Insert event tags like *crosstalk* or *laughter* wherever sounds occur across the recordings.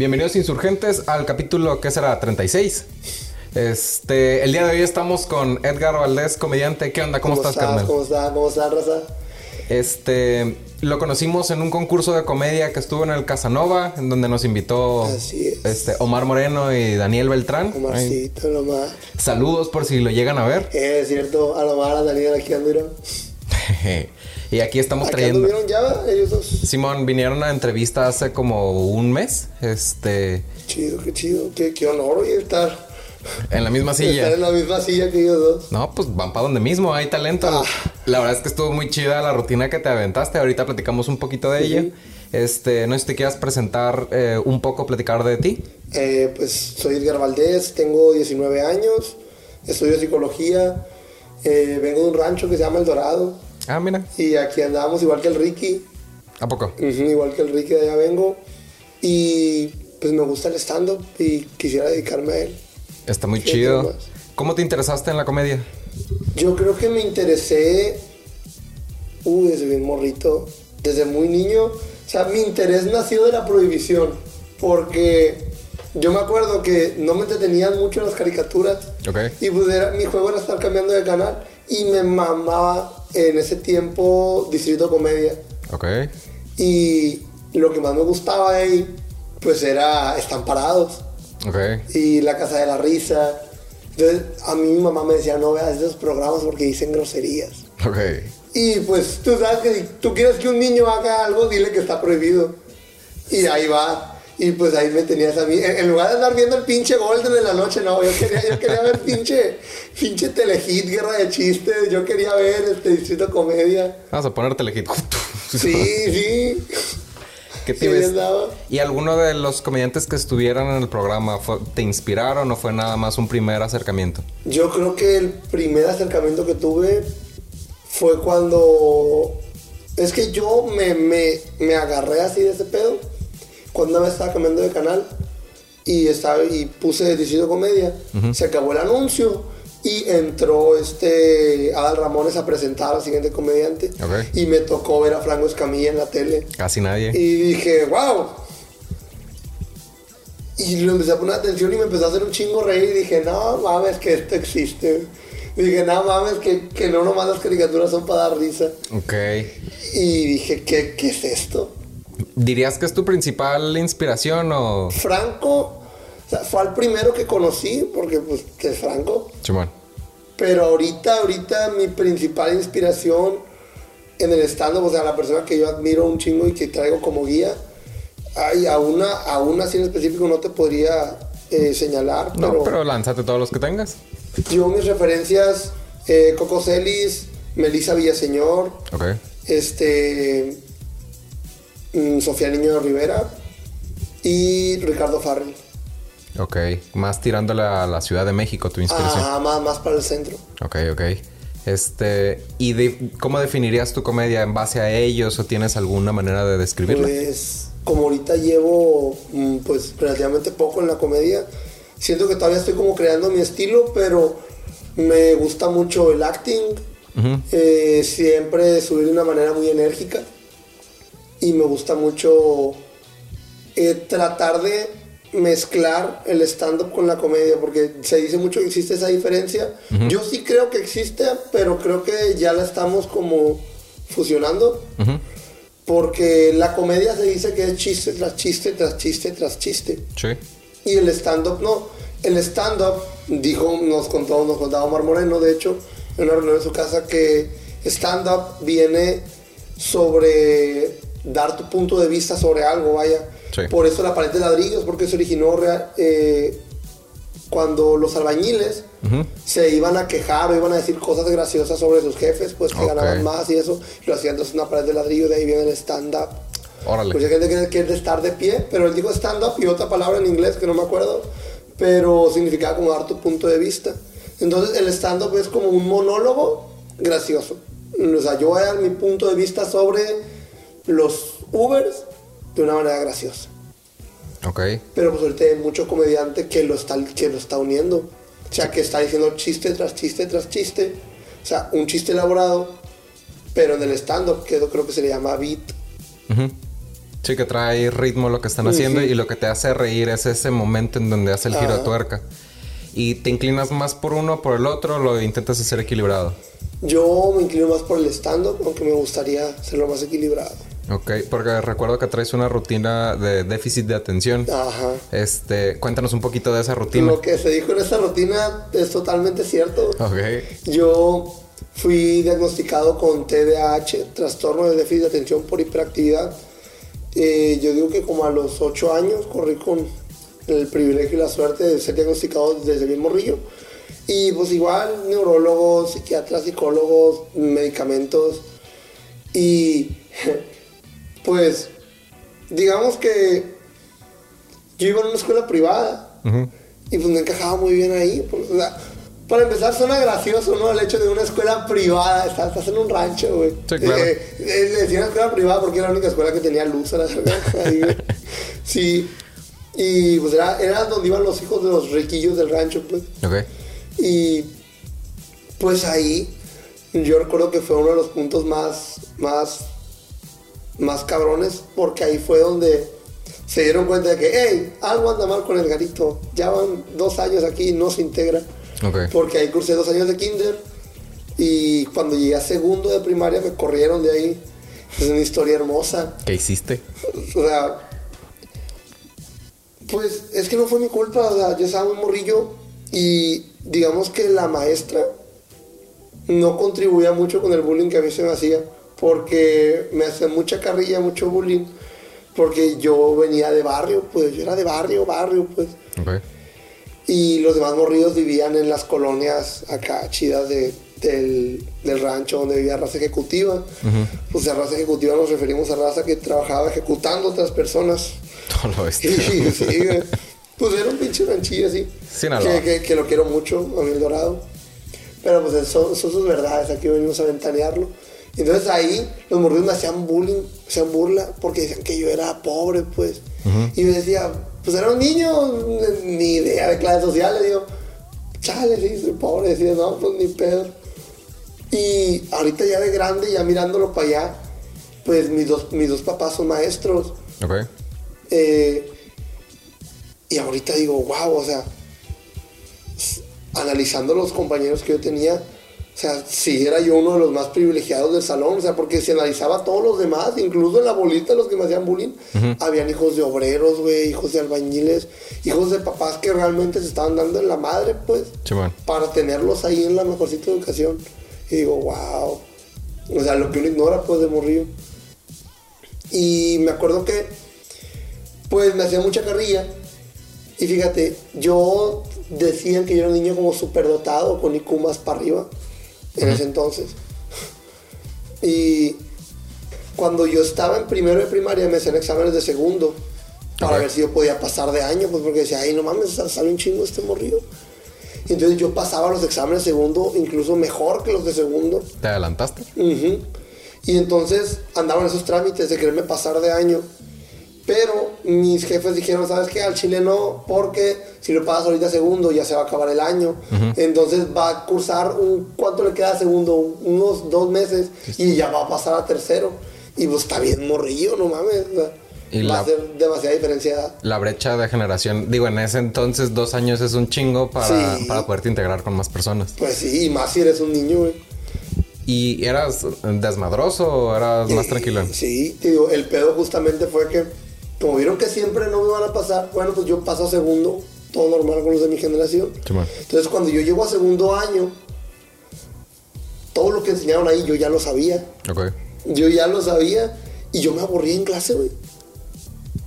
Bienvenidos insurgentes al capítulo que será 36. Este, el día de hoy estamos con Edgar Valdés, comediante. ¿Qué onda? ¿Cómo, estás, carnal? ¿Cómo estás? ¿Cómo estás, Raza? Este, lo conocimos en un concurso de comedia que estuvo en el Casanova, en donde nos invitó es. este, Omar Moreno y Daniel Beltrán. Omarcito, Lomar. saludos por si lo llegan a ver. Eh, es cierto, a Lomar, a Daniel, aquí anduvieron. *laughs* y aquí estamos trayendo. anduvieron ya, ellos dos. Simón, vinieron a entrevista hace como un mes. Este, Chido, qué chido. Qué, qué honor, estar, en la misma *laughs* silla. estar en la misma silla que ellos dos. No, pues van para donde mismo, hay talento. Ah. La verdad es que estuvo muy chida la rutina que te aventaste. Ahorita platicamos un poquito de ella. Este, no sé si te quieras presentar eh, un poco, platicar de ti. Eh, pues soy Edgar Valdés, tengo 19 años, estudio psicología, eh, vengo de un rancho que se llama El Dorado Ah, mira, y aquí andamos igual que el Ricky, ¿a poco? Igual que el Ricky de allá vengo y pues me gusta el stand-up y quisiera dedicarme a él. Está muy chido. ¿Cómo te interesaste en la comedia? Yo creo que me interesé, uy, desde bien morrito, desde muy niño. O sea, mi interés nació de la prohibición, porque yo me acuerdo que no me entretenían mucho las caricaturas. Ok. Y pues era- mi juego era estar cambiando de canal y me mamaba en ese tiempo Distrito Comedia. Ok. Y lo que más me gustaba de ahí, pues era Están Parados Ok. y La Casa de la Risa. Entonces, a mí mi mamá me decía, no veas esos programas porque dicen groserías. Ok. Y pues tú sabes que si tú quieres que un niño haga algo, dile que está prohibido. Y ahí va. Y pues ahí me tenías a mí. En, lugar de andar viendo el pinche Golden en la noche, no, yo quería, yo quería ver pinche, pinche telehit, guerra de chistes. Yo quería ver este distrito comedia. Vamos a ponerte el hit. Sí, sí. ¿Qué te Sí, ves? ¿Y alguno de los comediantes que estuvieran en el programa fue- te inspiraron o fue nada más un primer acercamiento? Yo creo que el primer acercamiento que tuve fue cuando... Es que yo me, me, me agarré así de ese pedo cuando una vez estaba cambiando de canal y, estaba, y puse Distrito Comedia. Se acabó el anuncio y entró este Adal Ramones a presentar al siguiente comediante. Ok. Y me tocó ver a Franco Escamilla en la tele. Casi nadie. Y dije, wow. Y le empecé a poner atención y me empezó a hacer un chingo reír. Y dije, no mames, que esto existe. Y dije, no mames, que, que no nomás las caricaturas son para dar risa. Ok. Y dije, ¿qué, qué es esto? ¿Dirías que es tu principal inspiración o...? Franco, o sea, fue el primero que conocí, porque pues, que es Franco. Chimón. Pero ahorita, ahorita mi principal inspiración en el stand-up, o sea, la persona que yo admiro un chingo y que traigo como guía, ay, a una, a una así en específico no te podría eh, señalar, No, pero, pero lánzate todos los que tengas. yo mis referencias, eh, Coco Celis, Melissa Villaseñor, Ok. este, Sofía Niño Rivera y Ricardo Farrell. Ok. Más tirándole a la Ciudad de México tu inspiración. Ajá, más, más para el centro. Ok, ok. Este... ¿Y de- cómo definirías tu comedia? ¿En base a ellos o tienes alguna manera de describirla? Pues como ahorita llevo mm, pues relativamente poco en la comedia, siento que todavía estoy como creando mi estilo, pero me gusta mucho el acting, eh, siempre subir de una manera muy enérgica y me gusta mucho eh, tratar de mezclar el stand-up con la comedia, porque se dice mucho que existe esa diferencia. Yo sí creo que existe, pero creo que ya la estamos como fusionando. Porque la comedia se dice que es chiste tras chiste, tras chiste, tras chiste. Sí. Y el stand-up no. El stand-up, dijo, nos contó, nos contaba Omar Moreno, de hecho, en una reunión en su casa, que stand-up viene sobre dar tu punto de vista sobre algo, vaya. Sí. Por eso la pared de ladrillos, porque se originó eh, cuando los albañiles se iban a quejar o iban a decir cosas graciosas sobre sus jefes, pues que ganaban más y eso, y lo hacían entonces una pared de ladrillo, de ahí viene el stand-up. Órale. Mucha gente cree que de estar de pie, pero él dijo stand-up y otra palabra en inglés que no me acuerdo, pero significaba como dar tu punto de vista. Entonces el stand-up es como un monólogo gracioso. O sea, yo voy a dar mi punto de vista sobre los Ubers de una manera graciosa. Ok. Pero pues ahorita hay mucho comediante que lo está, que lo está uniendo. O sea, que está diciendo chiste tras chiste tras chiste. O sea, un chiste elaborado, pero en el stand-up, que creo que se le llama beat. Sí, que trae ritmo lo que están haciendo y lo que te hace reír es ese momento en donde hace el giro de tuerca. ¿Y te inclinas más por uno o por el otro o lo intentas hacer equilibrado? Yo me inclino más por el stand-up, aunque me gustaría hacerlo más equilibrado. Ok, porque recuerdo que traes una rutina de déficit de atención. Ajá. Este, cuéntanos un poquito de esa rutina. Lo que se dijo en esa rutina es totalmente cierto. Ok. Yo fui diagnosticado con TDAH, trastorno de déficit de atención por hiperactividad. Eh, yo digo que como a los 8 años corrí con el privilegio y la suerte de ser diagnosticado desde bien morrillo. Y pues igual, neurólogos, psiquiatras, psicólogos, medicamentos. Y pues, digamos que yo iba a una escuela privada. Y pues me encajaba muy bien ahí. pues, o sea, para empezar, suena gracioso, ¿no? El hecho de una escuela privada. Estás, estás en un rancho, güey. Sí, claro. Eh, eh, le decían escuela privada porque era la única escuela que tenía luz a la *laughs* güey. Sí. Y pues era, era donde iban los hijos de los riquillos del rancho, pues. Ok. Y pues ahí yo recuerdo que fue uno de los puntos más, más, más cabrones, porque ahí fue donde se dieron cuenta de que, hey, algo anda mal con el garito. Ya van dos años aquí y no se integra. Porque ahí cursé dos años de kinder y cuando llegué a segundo de primaria me corrieron de ahí. Es una historia hermosa. ¿Qué hiciste? O sea, pues es que no fue mi culpa, o sea, yo estaba muy morrillo y digamos que la maestra no contribuía mucho con el bullying que a mí se me hacía, porque me hacía mucha carrilla, mucho bullying, porque yo venía de barrio, pues yo era de barrio, barrio, pues. Ok. Y los demás morridos vivían en las colonias acá chidas de, del, del rancho donde vivía raza ejecutiva. Pues a raza ejecutiva nos referimos a raza que trabajaba ejecutando a otras personas. Todo lo *laughs* Sí. Pues era un pinche ranchillo así. Que, que, que lo quiero mucho, a mí el dorado. Pero pues son, son sus verdades, aquí venimos a ventanearlo. Entonces ahí los morridos me hacían bullying, hacían burla, porque decían que yo era pobre, pues. Y yo decía, pues era un niño, ni idea de clases sociales, digo, chale, sí, soy pobre, decía, no, pues ni pedo. Y ahorita ya de grande, ya mirándolo para allá, pues mis dos, mis dos papás son maestros. Ok. Eh, y ahorita digo, wow, o sea, analizando los compañeros que yo tenía, o sea, si era yo uno de los más privilegiados del salón, o sea, porque si analizaba a todos los demás, incluso en la bolita, los que me hacían bullying, habían hijos de obreros, güey, hijos de albañiles, hijos de papás que realmente se estaban dando en la madre, pues, para tenerlos ahí en la mejorcita educación. Y digo, wow, o sea, lo que uno ignora, pues, de morrillo. Y me acuerdo que, pues, me hacía mucha carrilla. Y fíjate, yo decían que yo era un niño como superdotado, con IQ más para arriba, en ese entonces. Y cuando yo estaba en primero de primaria, me hacían exámenes de segundo, para ver si yo podía pasar de año, pues, porque decía, ay, no mames, sale un chingo este morrillo. Y entonces yo pasaba los exámenes de segundo, incluso mejor que los de segundo. ¿Te adelantaste? Y entonces andaban esos trámites de quererme pasar de año. Pero mis jefes dijeron, ¿sabes qué? Al chile no, porque si lo pasas ahorita segundo ya se va a acabar el año. Entonces va a cursar un... ¿Cuánto le queda a segundo? Unos dos meses y ya va a pasar a tercero. Y pues está bien morrillo, no mames. o sea, Y va la- a ser demasiada diferencia. La brecha de generación, digo, en ese entonces dos años es un chingo para, Sí. para poderte integrar con más personas. Pues sí, y más si eres un niño, güey. ¿Y eras desmadroso o eras más Eh, tranquilo? Sí, te digo, el pedo justamente fue que, como vieron que siempre no me van a pasar, bueno, pues yo paso a segundo, todo normal con los de mi generación. Entonces, cuando yo llego a segundo año, todo lo que enseñaron ahí yo ya lo sabía. Yo ya lo sabía y yo me aburría en clase, güey.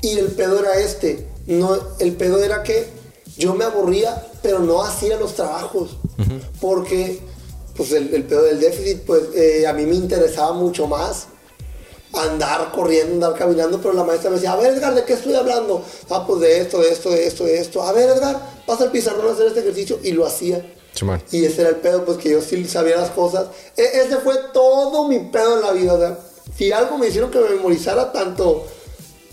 Y el pedo era este. No, el pedo era que yo me aburría, pero no hacía los trabajos. Porque, pues, el, el pedo del déficit, pues, eh, a mí me interesaba mucho más andar corriendo, andar caminando, pero la maestra me decía, a ver, Edgar, ¿de qué estoy hablando? Ah, pues de esto, de esto, de esto, de esto. A ver, Edgar, pasa al pizarrón a hacer este ejercicio. Y lo hacía. Simón. Y ese era el pedo, pues que yo sí sabía las cosas. E- ese fue todo mi pedo en la vida. O sea, si algo me hicieron que me memorizara tanto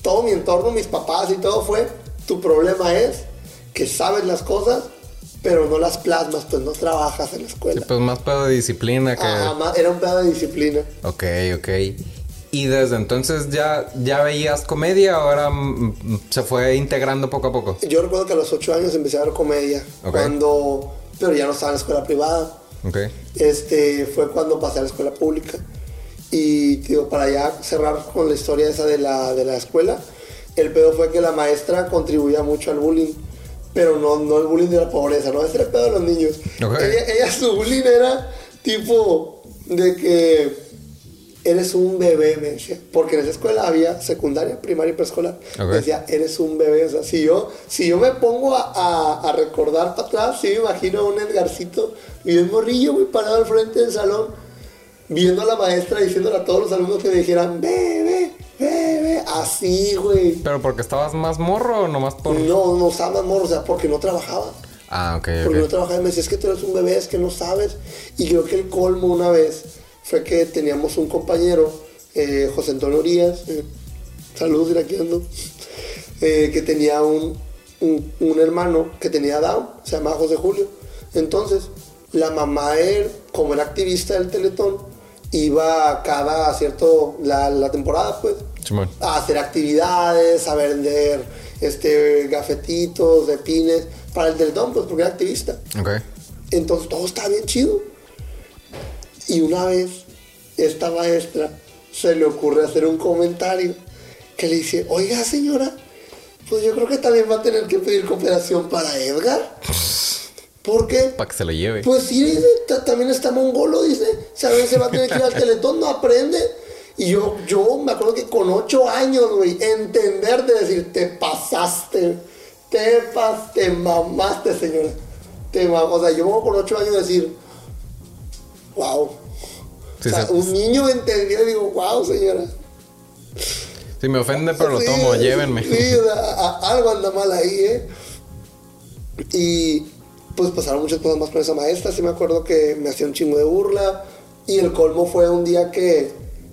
todo mi entorno, mis papás y todo fue, tu problema es que sabes las cosas, pero no las plasmas, pues no trabajas en la Sí, escuela. pues más pedo de disciplina que... Ajá, ma- era un pedo de disciplina. Ok, ok. ¿Y desde entonces ya, ya veías comedia ahora mm, mm, se fue integrando poco a poco? Yo recuerdo que a los ocho años empecé a ver comedia. Cuando... Pero ya no estaba en la escuela privada. Este fue cuando pasé a la escuela pública. Y digo, para ya cerrar con la historia esa de la, de la escuela, el pedo fue que la maestra contribuía mucho al bullying. Pero no, no el bullying de la pobreza, no, ese era el pedo de los niños. Ella, su bullying era tipo de que eres un bebé, me decía. Porque en esa escuela había secundaria, primaria y preescolar. Ok. Me decía, eres un bebé. O sea, si yo, si yo me pongo a, a- a recordar para atrás, sí me imagino a un Edgarcito bien morrillo, muy parado al frente del salón, viendo a la maestra diciéndole a todos los alumnos que me dijeran, bebé, bebé. Así, güey. ¿Pero porque estabas más morro o nomás por...? No, no estaba más morro, o sea, porque no trabajaba. Ah, ok, Porque no ok. trabajaba y me decía, es que tú eres un bebé, es que no sabes. Y creo que el colmo una vez fue que teníamos un compañero, eh, José Antonio Urias, eh, saludos, mira aquí ando, eh, que tenía un, un, un hermano que tenía Down, se llamaba José Julio. Entonces, la mamá, de él, como era activista del Teletón, iba cada cierto, la, la temporada, pues, a hacer actividades, a vender este, gafetitos, de pines, para el Teletón, pues porque era activista. Ok. Entonces todo estaba bien chido. Y una vez, esta maestra se le ocurre hacer un comentario que le dice, oiga señora, pues yo creo que también va a tener que pedir cooperación para Edgar. ¿Por qué? Para que se lo lleve. Pues sí, dice, ta- también está mongolo, dice. Sabes, se va a tener que ir al *laughs* teletón, no aprende. Y yo, yo me acuerdo que con ocho años, güey, entender de decir, te pasaste, te pas, te mamaste, señora. Te mam- o sea, yo me con ocho años decir, wow. Sí, o sea, un niño entendió y digo, wow, señora. Si me ofende, pero lo tomo, sí, llévenme. Sí, o sea, algo anda mal ahí, ¿eh? Y pues pasaron muchas cosas más con esa maestra. Sí me acuerdo que me hacía un chingo de burla. Y el colmo fue un día que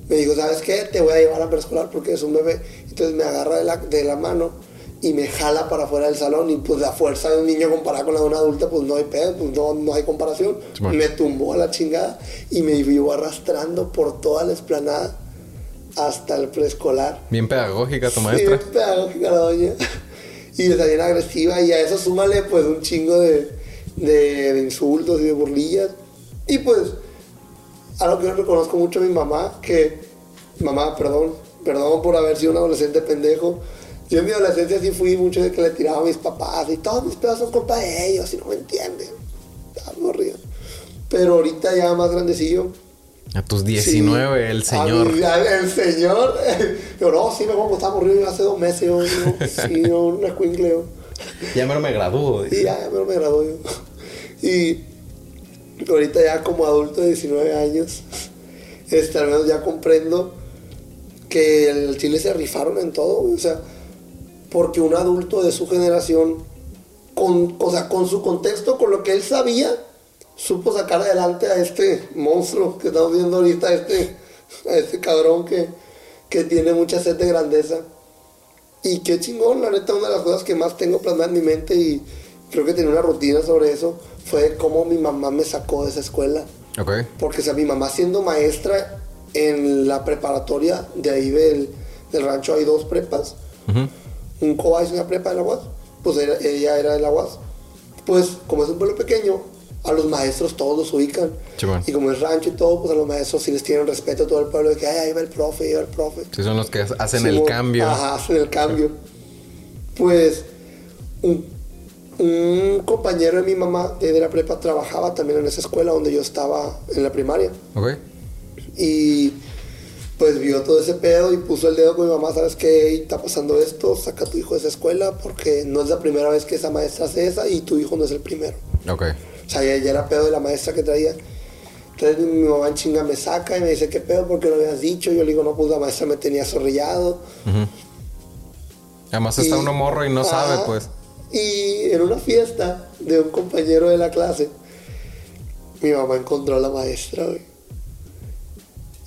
me dijo, ¿sabes qué? Te voy a llevar a preescolar porque es un bebé. Entonces me agarra de la, de la mano y me jala para afuera del salón. Y pues la fuerza de un niño comparada con la de una adulta, pues no hay pedo, pues no, no hay comparación. Me tumbó a la chingada y me llevó arrastrando por toda la explanada hasta el preescolar. Bien pedagógica tu maestra. Sí, pedagógica la doña. Y está bien agresiva. Y a eso súmale pues un chingo de, de, de insultos y de burlillas. Y pues, algo que yo reconozco mucho a mi mamá, que, mamá, perdón, perdón por haber sido un adolescente pendejo. Yo en mi adolescencia sí fui mucho de que le tiraba a mis papás y todos mis pedos son culpa de ellos y no me entienden. Estaba aburrido. Pero ahorita ya más grandecillo, A tus 19, el a señor. mí, a- el señor. *laughs* Pero no, sí, me estaba aburrido yo hace dos meses. Yo, yo, *laughs* sí, yo, un yo. Ya me, me gradúo. Y ya, ya me, me gradué yo. Y ahorita ya como adulto de 19 años, este, al menos ya comprendo que el Chile se rifaron en todo, o sea, porque un adulto de su generación, con, o sea, con su contexto, con lo que él sabía, supo sacar adelante a este monstruo que estamos viendo ahorita, a este, a este cabrón que, que tiene mucha sed de grandeza. Y qué chingón, la neta, una de las cosas que más tengo plasmada en mi mente y creo que tenía una rutina sobre eso, fue cómo mi mamá me sacó de esa escuela. Ok. Porque, o sea, mi mamá siendo maestra en la preparatoria de ahí del, del rancho hay dos prepas, Ujú. Un COBAS y una prepa de la UAS, pues era- ella era de la UAS. Pues, como es un pueblo pequeño, a los maestros todos los ubican. Simón. Y como es rancho y todo, pues a los maestros sí les tienen respeto a todo el pueblo, de que, ay, ahí va el profe, ahí va el profe. Sí, son los que hacen el cambio. Ajá, hacen el cambio. Pues un, un compañero de mi mamá de de la prepa trabajaba también en esa escuela donde yo estaba en la primaria. Ok. Y pues vio todo ese pedo y puso el dedo con mi mamá, ¿sabes qué? Está pasando esto, saca a tu hijo de esa escuela porque no es la primera vez que esa maestra hace esa y tu hijo no es el primero. Ok. O sea, ya, ya era pedo de la maestra que traía. Entonces mi mamá en chinga me saca y me dice, ¿qué pedo? ¿Por qué lo habías dicho? Yo le digo, no, pues la maestra me tenía zorrillado. Además está uno morro y no sabe, pues. Y en una fiesta de un compañero de la clase, mi mamá encontró a la maestra, güey.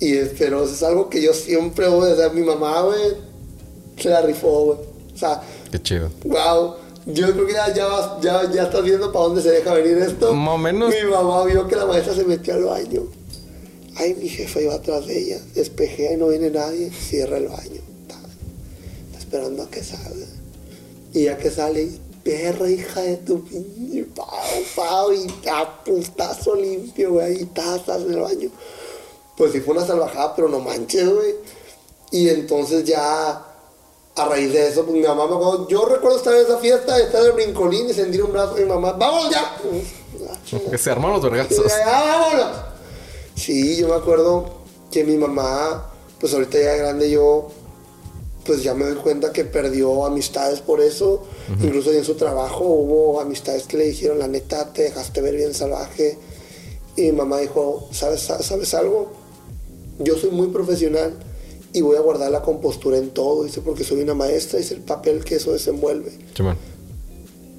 Y es, pero es algo que yo siempre, güey, o sea, mi mamá, güey, se la rifó, güey. O sea, Qué chido. wow. Yo creo que ya, ya, vas- ya, ya estás viendo para dónde se deja venir esto. Más o menos. Mi mamá vio que la maestra se metió al baño. Ay, mi jefa iba atrás de ella. Despejé, ahí no viene nadie. Cierra el baño. Está, está esperando a que salga. Y ya que sale, perra hija de tu pinche pao, pao, y a limpio, güey, ahí tazas en el baño. Pues sí fue una salvajada, pero no manches, güey. Y entonces ya, a raíz de eso, pues mi mamá me acuerdo, yo recuerdo estar en esa fiesta, estar en el brincolín y sentir un brazo de mi mamá, ¡vámonos ya! Que se armaron los vergazos. Vámonos. Sí, yo me acuerdo que mi mamá, pues ahorita ya grande yo, pues ya me doy cuenta que perdió amistades por eso. Incluso en su trabajo hubo amistades que le dijeron, la neta, te dejaste ver bien salvaje. Y mi mamá dijo, ¿sabes, ¿sabes algo? Yo soy muy profesional y voy a guardar la compostura en todo, dice, porque soy una maestra, es el papel que eso desenvuelve. Simón.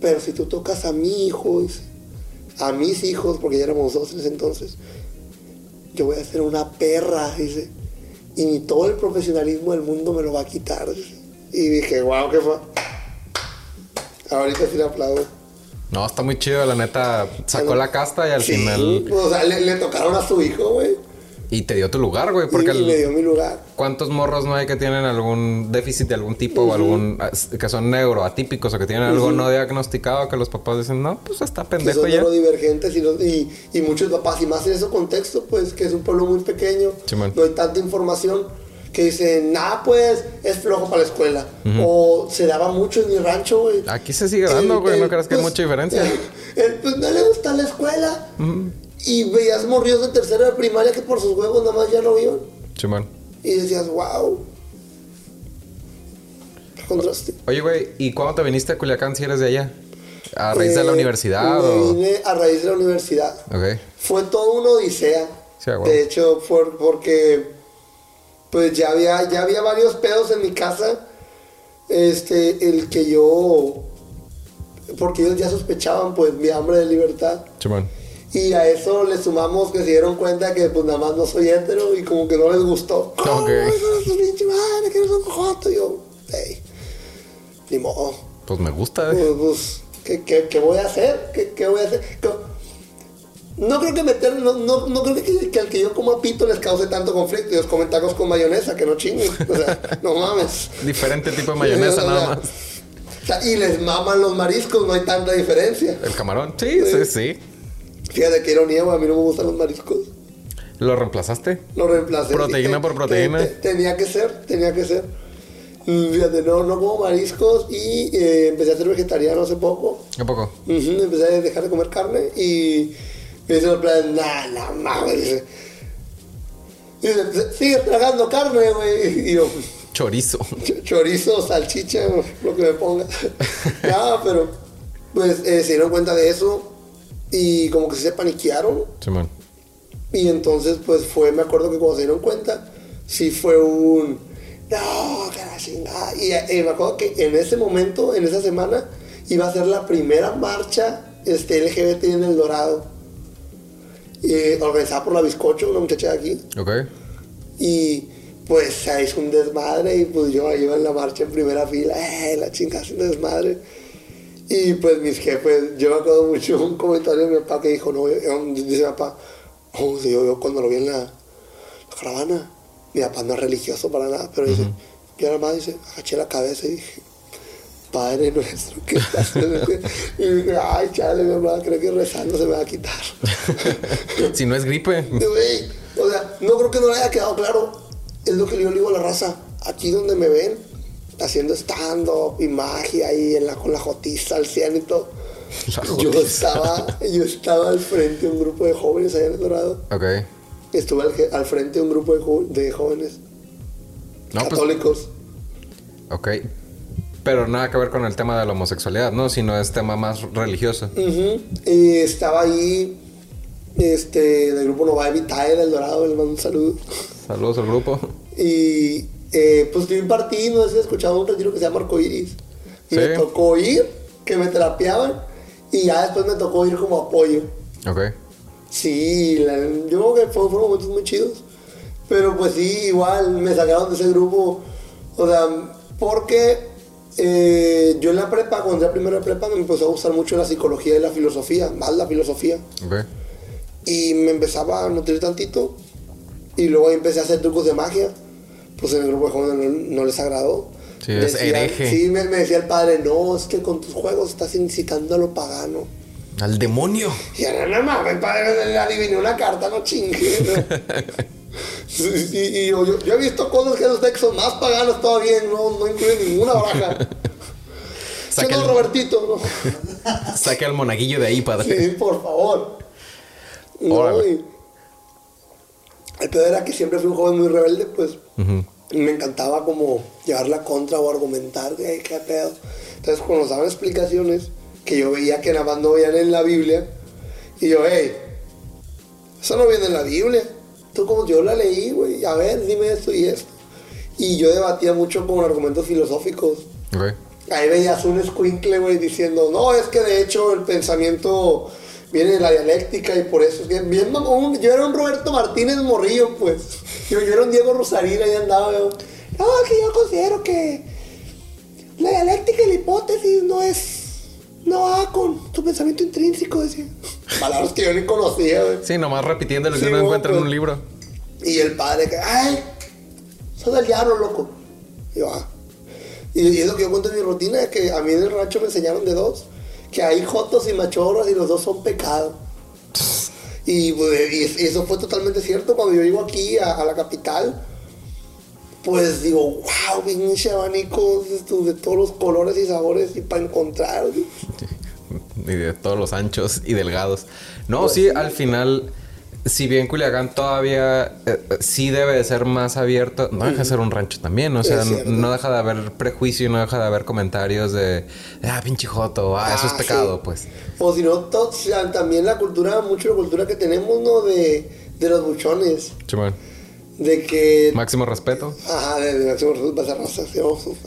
Pero si tú tocas a mi hijo, dice, a mis hijos, porque ya éramos dos en ese entonces, yo voy a ser una perra, dice. Y ni todo el profesionalismo del mundo me lo va a quitar. dice. Y dije, wow, qué fue. Ahorita sí le aplaudo. No, está muy chido, la neta. Sacó la casta y al Sí, final. O sea, le, le tocaron a su hijo, güey. Y te dio tu lugar, güey. Porque y el- me dio mi lugar. ¿cuántos morros no hay que tienen algún déficit de algún tipo o algún. que son neuroatípicos o que tienen algo no diagnosticado que los papás dicen, no, pues está Que pendejo son ya. neurodivergentes y, los- y, y muchos papás, y más en ese contexto, pues que es un pueblo muy pequeño, Simón. no hay tanta información, que dicen, nah, pues es flojo para la escuela. O se daba mucho en mi rancho, güey. Aquí se sigue dando, güey. No creas que hay pues, mucha diferencia. *laughs* el, pues no le gusta la escuela. Y veías morridos de tercera de primaria que por sus huevos nada más ya no iban. Simón. Y decías, wow. Qué contraste. Oye, güey, ¿y cuándo te viniste a Culiacán si eres de allá? ¿A raíz de la Eh, universidad me o...? vine a raíz de la universidad. Ok. Fue todo una odisea. Sí, a huevo. De hecho, fue porque pues ya había, ya había varios pedos en mi casa. Este, el que yo. Porque ellos ya sospechaban, pues, mi hambre de libertad. Simón. Y a eso le sumamos que se dieron cuenta que, pues, nada más no soy hétero y como que no les gustó. Ok. ¡Ay, no, su pinche madre, que eres un joto! Y yo, hey, ni modo. Pues me gusta, Pues, eh. pues, ¿qué, qué, qué voy a hacer? ¿Qué, qué voy a hacer? Co- No creo que meter, no, no, no creo que, que al que yo coma pito les cause tanto conflicto. Ellos comen tacos con mayonesa, que no chinguen. O sea, no mames. *laughs* Diferente tipo de mayonesa O sea, nada más. o sea, y les maman los mariscos, no hay tanta diferencia. El camarón. Sí, sí, sí. Fíjate qué ironía, güey, a mí no me gustan los mariscos. ¿Lo reemplazaste? Lo reemplacé. Proteína por te- proteína. te- tenía que ser, tenía que ser. Mm, Fíjate, no, no como mariscos y eh, empecé a ser vegetariano hace poco. ¿A poco? Empecé a dejar de comer carne y me dice el plan, nah, no mames, dice. Dice, sigues tragando carne, güey. *laughs* Y yo, Chorizo. "Ch- chorizo, salchicha, lo que me ponga. *laughs* no, pero pues eh, se dieron cuenta de eso y como que se paniquearon. Y entonces, pues fue, me acuerdo que cuando se dieron cuenta, sí fue un. No, que la chingada. Y eh, me acuerdo que en ese momento, en esa semana, iba a ser la primera marcha este, LGBT en El Dorado. eh, organizada por la Bizcocho, una muchacha de aquí. Ok. Y pues se hizo un desmadre y pues yo ahí iba en la marcha en primera fila, eh, la chingada, un desmadre. Y pues mis jefes, yo me acuerdo mucho un comentario de mi papá que dijo, no, yo- yo- dice mi papá, oh, sí, yo, yo cuando lo vi en la, la caravana, mi papá no es religioso para nada, pero dice, yo nada más dice, agaché la cabeza y dije, Padre nuestro, ¿qué estás haciendo?" Y dije, ay, chale, mi mamá, creo que rezando se me va a quitar. *laughs* si no es gripe. O sea, no creo que no le haya quedado claro. Es lo que yo le digo a la raza. Aquí donde me ven, haciendo stand-up y magia ahí en la, con la jotiza al 100 y todo. Yo estaba, yo estaba al frente de un grupo de jóvenes allá en el Dorado. Ok. Estuve al, frente de un grupo de, jóvenes No, pues. católicos. Ok. Pero nada que ver con el tema de la homosexualidad, ¿no? Sino es tema más religioso. Ujú. Y estaba ahí, este, del grupo Nova Vitae del Dorado, les mando un saludo. Saludos al grupo. Y eh, pues un partido, no sé si escuchado un retiro que se llama Arcoiris. Me Sí. tocó ir, que me terapiaban, y ya después me tocó ir como apoyo. Ok. Sí, la- yo creo que fue- fueron momentos muy chidos. Pero pues sí, igual me sacaron de ese grupo. O sea, porque eh, yo en la prepa, cuando entré a primera de prepa, me empezó a gustar mucho la psicología y la filosofía, más la filosofía. Ok. Y me empezaba a nutrir tantito. Y luego empecé a hacer trucos de magia. Pues en el grupo de jóvenes no, no les agradó. Sí, es hereje. Sí, me, me decía el padre, no, es que con tus juegos estás incitando a lo pagano. Al demonio. Y era, no mames, padre, le adiviné una carta, no chingue. *laughs* Sí, y yo, yo, yo he visto cosas que los decks son más paganos todavía, y no, no incluyen ninguna baraja. *laughs* Saca el- Robertito, ¿no? Saque al monaguillo de ahí, padre. Sí, por favor. No, y el peor era que siempre fui un joven muy rebelde, pues Me encantaba como llevar la contra o argumentar, "Ey, qué pedo. Entonces cuando nos daban explicaciones que yo veía que nada más no veían en la Biblia, y yo, hey, eso no viene en la Biblia. Tú como yo la leí, güey, a ver, dime esto y esto. Y yo debatía mucho con argumentos filosóficos. Ok. Ahí veías un escuincle, güey, diciendo, no, es que de hecho el pensamiento viene de la dialéctica y por eso bien mamón, yo era un Roberto Martínez Morrillo, pues. Yo, yo era un Diego Rosarín, ahí andaba yo. No, es que yo considero que la dialéctica y la hipótesis no es, no va con tu pensamiento intrínseco, decía. Palabras que yo ni conocía, güey. Sí, nomás repitiendo lo que Sí, uno encuentra en pues. un libro. Y el padre que, ay, sos del diablo, loco. Y yo, ah. Y, y es lo que yo cuento en mi rutina, que a mí en el rancho me enseñaron de dos, que hay jotos y machorros y los dos son pecado. Y, eso fue totalmente cierto cuando yo llego aquí a, a la capital. Pues digo, wow, pinche abanico de, todos los colores y sabores y para encontrar. güey". Y de todos los anchos y delgados. No, Pues sí, sí. al final, si bien Culiacán todavía eh, eh, sí debe de ser más abierto, no deja de ser un rancho también. O sea, no deja de haber prejuicio, no deja de haber comentarios de, ah, pinche joto, ah, eso es Ah, pecado, sí. pues. O si no, también la cultura, mucho la cultura que tenemos, ¿no? De, de los buchones. Chimón. De que. Máximo respeto. Ajá, de, de máximo respeto para raza.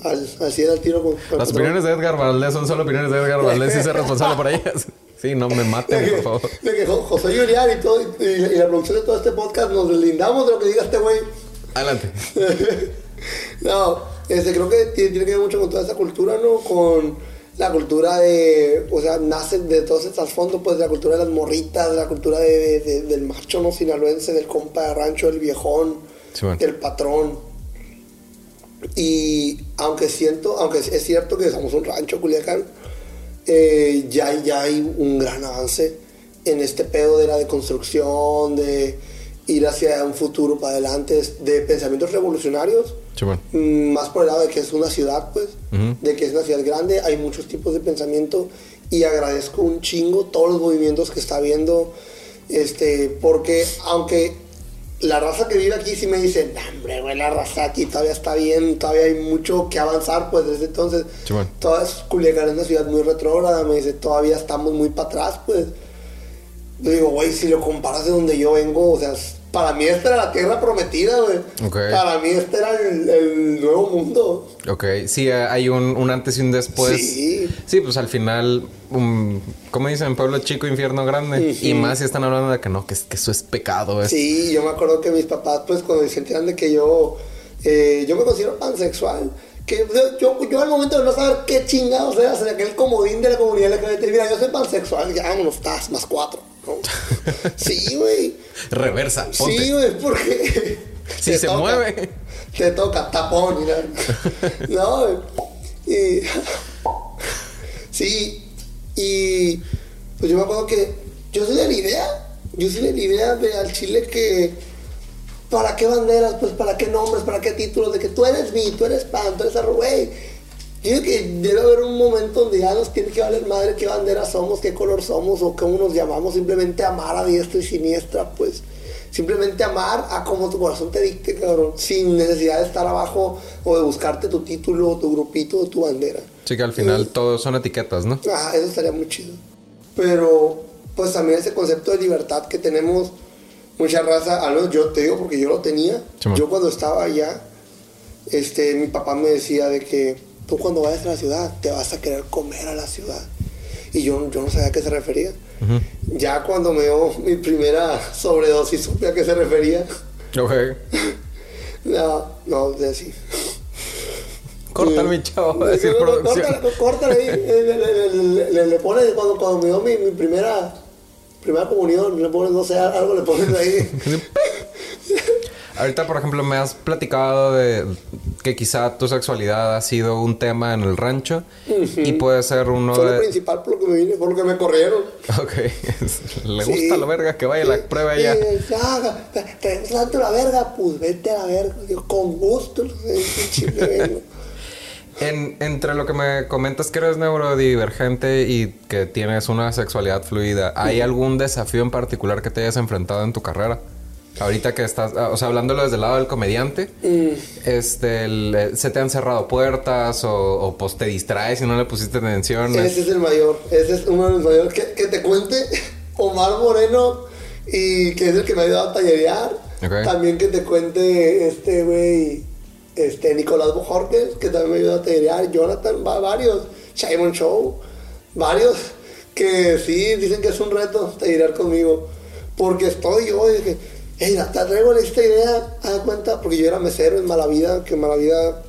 al, así era el tiro con. con- Las opiniones de Edgar Valdés son solo opiniones de Edgar Valdés y ser *laughs* responsable por ellas. Sí, no me *laughs* de maten, que, por favor. de que Jo- José Yuriar y todo, y, y la- producción de todo este podcast nos deslindamos de lo que diga este güey. Adelante. *laughs* no, este, creo que tiene, que ver mucho con toda esa cultura, ¿no? Con la cultura de, o sea, nace de todo ese trasfondo, pues, de la cultura de las morritas, de la cultura de, de- de- del macho, ¿no? Sinaloense, del compa de rancho, del viejón, del patrón. Y aunque siento, aunque es cierto que somos un rancho, Culiacán, eh, ya, hay- ya hay un gran avance en este pedo de la deconstrucción, de ir hacia un futuro para adelante, de pensamientos revolucionarios, Chimón. mm, más por el lado de que es una ciudad, pues, Ujú. de que es una ciudad grande, hay muchos tipos de pensamiento y agradezco un chingo todos los movimientos que está habiendo, este, porque aunque la raza que vive aquí sí me dice, "Nah, hombre, güey, la raza aquí todavía está bien, todavía hay mucho que avanzar, pues desde entonces, Simón. toda es- Culiacán es una ciudad muy retrógrada, me dice, todavía estamos muy para atrás, pues. Yo digo, güey, si lo comparas de donde yo vengo, o sea, es- para mí esta era la tierra prometida, güey. Para mí este era el, el nuevo mundo. Ok, sí, hay un, un antes y un después. Sí. Sí, pues al final, um, como dicen, pueblo chico, infierno grande. Y más si están hablando de que no, que, es- que eso es pecado. Es, Sí, yo me acuerdo que mis papás, pues, cuando se enteran de que yo, eh, yo me considero pansexual, que yo, yo, yo al momento de no saber qué chingados era, o sea, aquel comodín de la comunidad LGBT, mira, yo soy pansexual, ya vámonos, estás, más cuatro, ¿no? Sí, güey. Reversa, ponte. Sí, güey, porque... Si se toca. mueve. Te toca, tapón, mira. No, güey. Y... Sí, y pues yo me acuerdo que yo soy de la idea, yo soy de la idea de al Chile que ¿para qué banderas? Pues ¿para qué nombres? ¿Para qué títulos? De que tú eres mi, tú eres pan, tú eres arro, güey. Yo que debe haber un momento donde ya nos tiene que valer madre qué bandera somos, qué color somos o cómo nos llamamos, simplemente amar a diestra y siniestra, pues. Simplemente amar a como tu corazón te dicte, cabrón, sin necesidad de estar abajo o de buscarte tu título, tu grupito o tu bandera. Sí, que al final todos son etiquetas, ¿no? Ajá, eso estaría muy chido. Pero, pues también ese concepto de libertad que tenemos, mucha raza, al menos yo te digo porque yo lo tenía. Yo cuando estaba allá, este, mi papá me decía de que tú cuando vayas a la ciudad te vas a querer comer a la ciudad. Y yo, yo no sabía a qué se refería. Ya cuando me dio mi primera sobredosis supe a qué se refería. Ok. *laughs* No, no, de así. Corta mi chavo, a decir Sí, no, producción. Córtale, córtale ahí. *laughs* Eh, Le, le- le- le- le pones cuando, cuando me dio mi, mi primera primera comunión, le pones, no sé, algo le pones ahí. *laughs* Ahorita, por ejemplo, me has platicado de que quizá tu sexualidad ha sido un tema en el rancho y puede ser uno Fue de... lo principal por lo que me vine, por lo que me corrieron. Ok, *laughs* le gusta Sí. la verga que vaya a la prueba ya. Sí, te, gusta la verga, pues vete a la verga. Digo, con gusto. *laughs* En, entre lo que me comentas que eres neurodivergente y que tienes una sexualidad fluida, ¿hay algún desafío en particular que te hayas enfrentado en tu carrera? Ahorita que estás, ah, o sea, hablándolo desde el lado del comediante, Mm. este, el- ¿se te han cerrado puertas o, o, pues te distraes y no le pusiste atención? Ese es el mayor, ese es uno de los mayores. Que, que te cuente *laughs* Omar Moreno y que es el que me ha ayudado a tallerear. También que te cuente este güey, este Nicolás Bojorquez, que también me ayuda a tallerear. Jonathan, va, varios. Simon Show, varios que sí dicen que es un reto tallerear conmigo. Porque estoy yo y dije, hey, te traigo esta idea, haz cuenta, porque yo era mesero en Malavida, que Malavida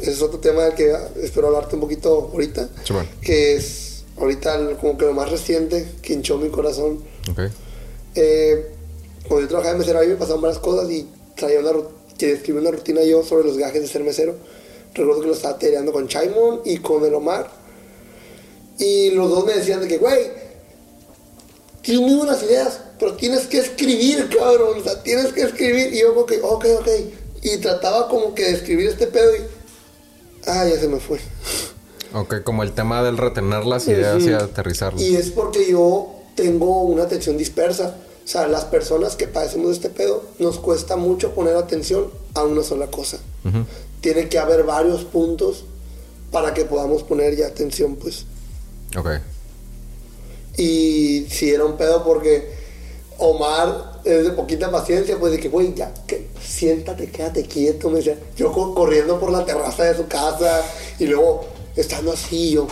ese es otro tema del que espero hablarte un poquito ahorita bueno. que es ahorita como que lo más reciente que hinchó mi corazón. Ok. Eh, cuando yo trabajaba de mesero ahí me pasaban varias cosas y traía una, que escribí una rutina yo sobre los gajes de ser mesero. Recuerdo que lo estaba tereando con Chaimon y con el Omar. Y los dos me decían de que, güey, tienes muy buenas ideas, pero tienes que escribir, cabrón. O sea, tienes que escribir. Y yo como que, ok, ok. Y trataba como que de escribir este pedo y... Ah, ya se me fue. Ok, como el tema del retener las ideas y aterrizarlas. Y es porque yo tengo una atención dispersa. O sea, las personas que padecemos de este pedo nos cuesta mucho poner atención a una sola cosa. Ujú. Tiene que haber varios puntos para que podamos poner ya atención, pues. Ok. Y si era un pedo porque Omar es de poquita paciencia, pues de que, güey, ya, que, siéntate, quédate quieto, me decía. Yo co- corriendo por la terraza de su casa y luego estando así, yo,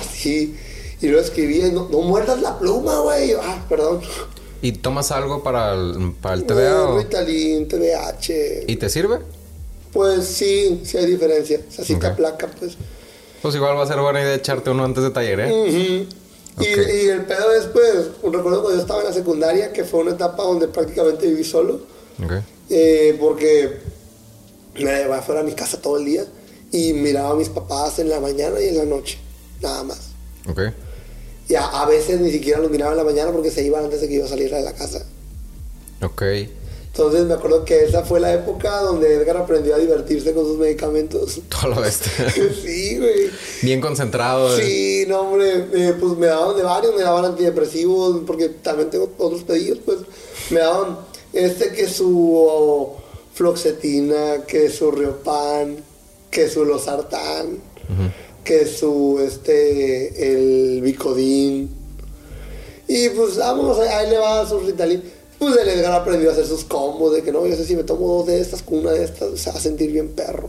así. Y luego escribía no, no muerdas la pluma, güey. Ah, perdón. ¿Y tomas algo para el, para el TDA? o- Ritalin, TDAH. ¿Y te sirve? Pues sí, sí hay diferencia. O sea, sí te Ok. aplaca, pues. Pues igual va a ser buena idea echarte uno antes de taller, ¿eh? Y, Ok. y el pedo es, pues, recuerdo cuando yo estaba en la secundaria, que fue una etapa donde prácticamente viví solo. Ok. eh, porque me llevaba fuera a mi casa todo el día y miraba a mis papás en la mañana y en la noche, nada más. Ok. Y a, a veces ni siquiera los miraba en la mañana porque se iban antes de que yo saliera de la casa. Ok. Entonces me acuerdo que esa fue la época donde Edgar aprendió a divertirse con sus medicamentos. *laughs* Todo lo ves. *laughs* sí, güey. Bien concentrado. eh. Sí, no, hombre, eh, pues me daban de varios, me daban antidepresivos, porque también tengo otros pedidos, pues me daban este que su oh, floxetina, que su riopan, que su losartán, que su este el bicodín. Y pues ahí- ahí le va su Ritalin. Pues el Edgar aprendió a hacer sus combos de que no, yo sé si me tomo dos de estas con una de estas, se va a sentir bien perro.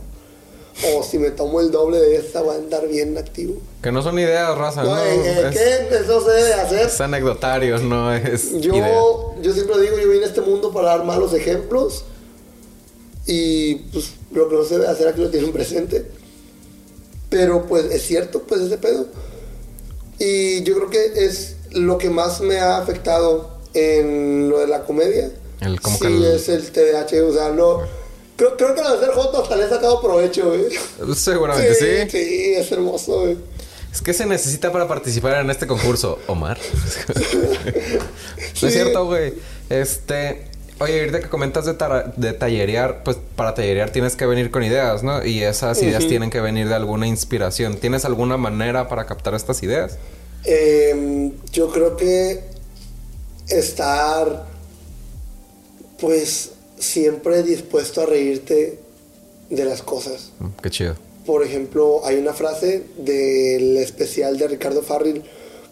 O si me tomo el doble de esta, voy a andar bien activo. Que no son ideas, raza. No, No, eh, eh, es, ¿Qué? Eso se debe hacer. es anecdotarios, no es idea. Yo, yo siempre digo, yo vine a este mundo para dar malos ejemplos. Y pues lo que no se debe hacer aquí lo tienen presente. Pero pues es cierto, pues ese pedo. Y yo creo que es lo que más me ha afectado en lo de la comedia. El- como sí, que el- es el TDAH. O sea, no. Creo, creo que al ser joto hasta le he sacado provecho, güey. *laughs* Seguramente sí. Sí, es hermoso, güey. Es que se necesita para participar en este concurso, Omar. *laughs* no Sí. es cierto, güey. Este. Oye, ahorita que comentas de, de tallerear, pues para tallerear tienes que venir con ideas, ¿no? Y esas ideas tienen que venir de alguna inspiración. ¿Tienes alguna manera para captar estas ideas? Eh, yo creo que estar, pues, siempre dispuesto a reírte de las cosas. Mm, Qué chido. Por ejemplo, hay una frase del especial de Ricardo Farril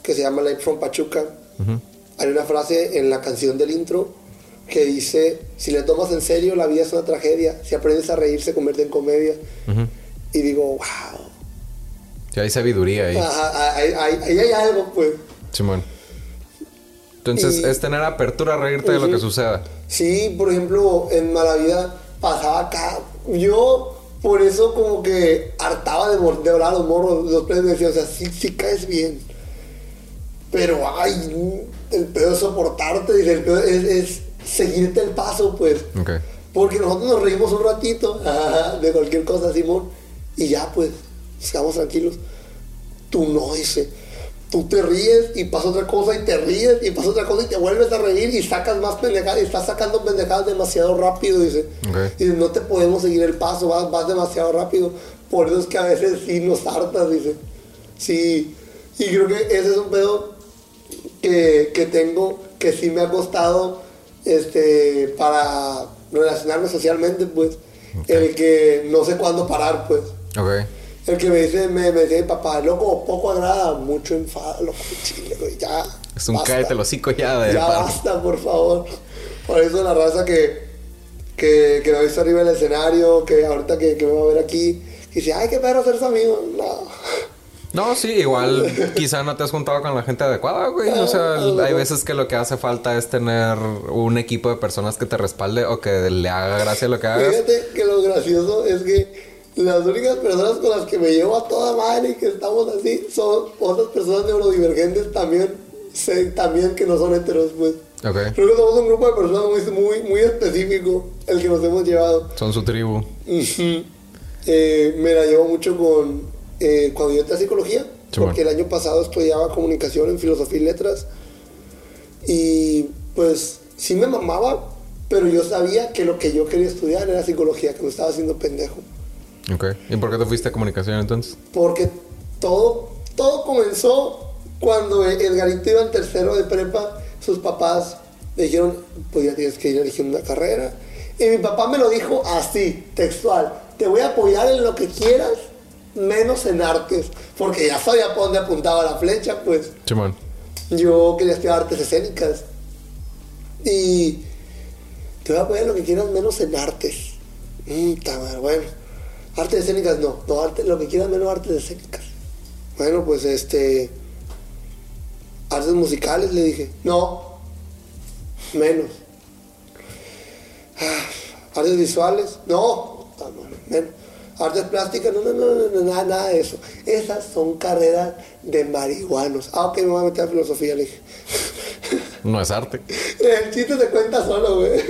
que se llama Life from Pachuca. Hay una frase en la canción del intro que dice, si le tomas en serio, la vida es una tragedia. Si aprendes a reír, se convierte en comedia. Y digo, wow. Sí, hay sabiduría ahí. Ajá, ahí, ahí- ahí hay algo, pues. Simón. Entonces, Y- es tener apertura a reírte de lo que suceda. Sí, por ejemplo, en Malavida pasaba acá. Yo, por eso, como que hartaba de, de hablar a los morros. Los plebes me decían, o sea, sí, sí caes bien. Pero, ay, el pedo es soportarte. dice, El pedo es, es seguirte el paso, pues. Ok. Porque nosotros nos reímos un ratito *laughs* de cualquier cosa, Simón. Y ya, pues, estamos tranquilos. Tú no, dice. Tú te ríes y pasa otra cosa y te ríes y pasa otra cosa y te vuelves a reír y sacas más pendejadas y estás sacando pendejadas demasiado rápido, dice. Y no te podemos seguir el paso, vas, vas demasiado rápido. Por eso es que a veces sí nos hartas, dice. Sí. Y creo que ese es un pedo que, que tengo, que sí me ha costado este, para relacionarme socialmente, pues. El que no sé cuándo parar, pues. Ok. El que me dice, me, me dice, papá, loco, poco agrada, mucho enfado, loco, chile, güey, ya. Es un cállate los hocico ya de Ya basta, por favor. Por eso la raza que, que, que me ha visto arriba del escenario, que ahorita que, que me va a ver aquí, que dice, ay, qué perro ser su amigo. No. No, sí, igual *laughs* quizá no te has juntado con la gente adecuada, güey. O sea, Ah, hay veces que lo que hace falta es tener un equipo de personas que te respalde o que le haga gracia lo que hagas. Fíjate que lo gracioso es que las únicas personas con las que me llevo a toda madre y que estamos así son otras personas neurodivergentes también, también que no son heteros, pues. Ok. Creo que somos un grupo de personas muy, muy, muy específico el que nos hemos llevado. Son su tribu. Eh, me la llevo mucho con eh, cuando yo entré a psicología, porque el año pasado estudiaba comunicación en filosofía y letras. Y pues sí me mamaba, pero yo sabía que lo que yo quería estudiar era psicología, que me estaba haciendo pendejo. Ok. ¿Y por qué te fuiste a comunicación entonces? Porque todo, todo comenzó cuando Edgarito iba en tercero de prepa, sus papás le dijeron, pues ya tienes que ir elegir una carrera. Y mi papá me lo dijo así, textual, te voy a apoyar en lo que quieras, menos en artes, porque ya sabía por dónde apuntaba la flecha, pues Simón. yo quería estudiar artes escénicas. Y te voy a apoyar en lo que quieras, menos en artes. Mm, ta madre, bueno, artes escénicas no, no arte- lo que quieras, menos artes escénicas. Bueno, pues este. Artes musicales, le dije. No, menos. Ah, artes visuales, no, menos. Artes plásticas, no, no, no, no, no, nada, nada de eso. Esas son carreras de marihuanos. Ah, ok, me voy a meter a filosofía, le dije. No es arte. *laughs* El chiste se cuenta solo, güey.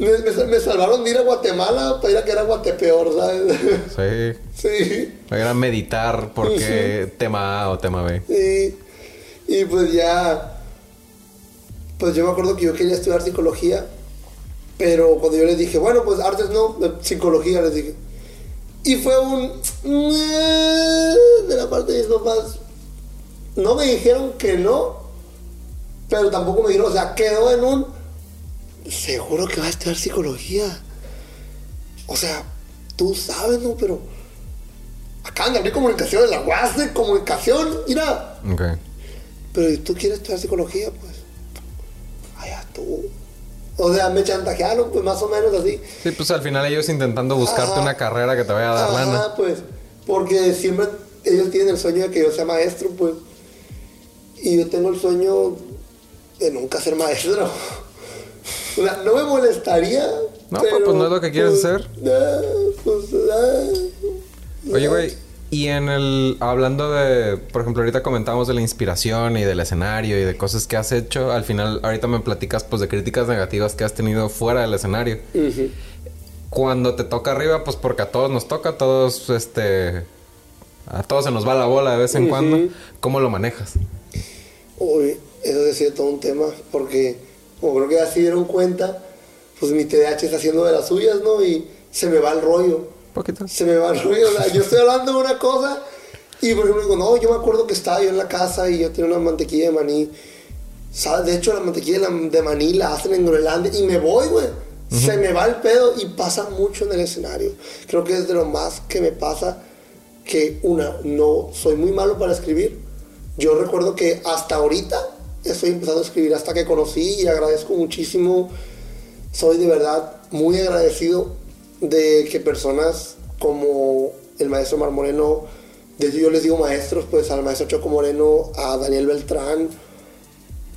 Me, me- me salvaron de ir a Guatemala para ir a que era Guatepeor, ¿sabes? Sí. *laughs* Sí. Era meditar porque tema A o tema B. Y, y pues ya, pues yo me acuerdo que yo quería estudiar psicología, pero cuando yo les dije, bueno, pues artes no, psicología les dije. Y fue un... de la parte de mis papás. No me dijeron que no, pero tampoco me dijeron, o sea, quedó en un... Seguro que va a estudiar psicología. O sea, tú sabes, ¿no? Pero... Acaban de abrir comunicación en la UAS de comunicación, mira. Ok. Pero si tú quieres estudiar psicología, pues. Allá tú. O sea, me chantajearon, pues más o menos así. Sí, pues al final ellos intentando buscarte Ajá. una carrera que te vaya a dar Ajá, lana. pues. Porque siempre ellos tienen el sueño de que yo sea maestro, pues. Y yo tengo el sueño de nunca ser maestro. O sea, no me molestaría. No, pues, pues, no es lo que quieres pues, hacer. eh, pues, eh, Oye, güey, y en el. Hablando de. Por ejemplo, ahorita comentábamos de la inspiración y del escenario y de cosas que has hecho. Al final, ahorita me platicas, pues, de críticas negativas que has tenido fuera del escenario. Cuando te toca arriba, pues, porque a todos nos toca, a todos, este. A todos se nos va la bola de vez en cuando. ¿Cómo lo manejas? Uy, eso sido todo un tema, porque como creo que ya se dieron cuenta, pues mi TDAH está haciendo de las suyas, ¿no? Y se me va el rollo. Poquito. Se me va el rollo. O sea, yo estoy hablando de una cosa y por ejemplo digo, no, yo me acuerdo que estaba yo en la casa y yo tenía una mantequilla de maní. ¿Sabes? De hecho, la mantequilla de, la- de maní la hacen en Groenlandia y me voy, güey. Se me va el pedo y pasa mucho en el escenario. Creo que es de lo más que me pasa que una, no soy muy malo para escribir. Yo recuerdo que hasta ahorita estoy empezando a escribir, hasta que conocí y agradezco muchísimo. Soy de verdad muy agradecido de que personas como el maestro Mar Moreno, de hecho yo les digo maestros, pues al maestro Choco Moreno, a Daniel Beltrán,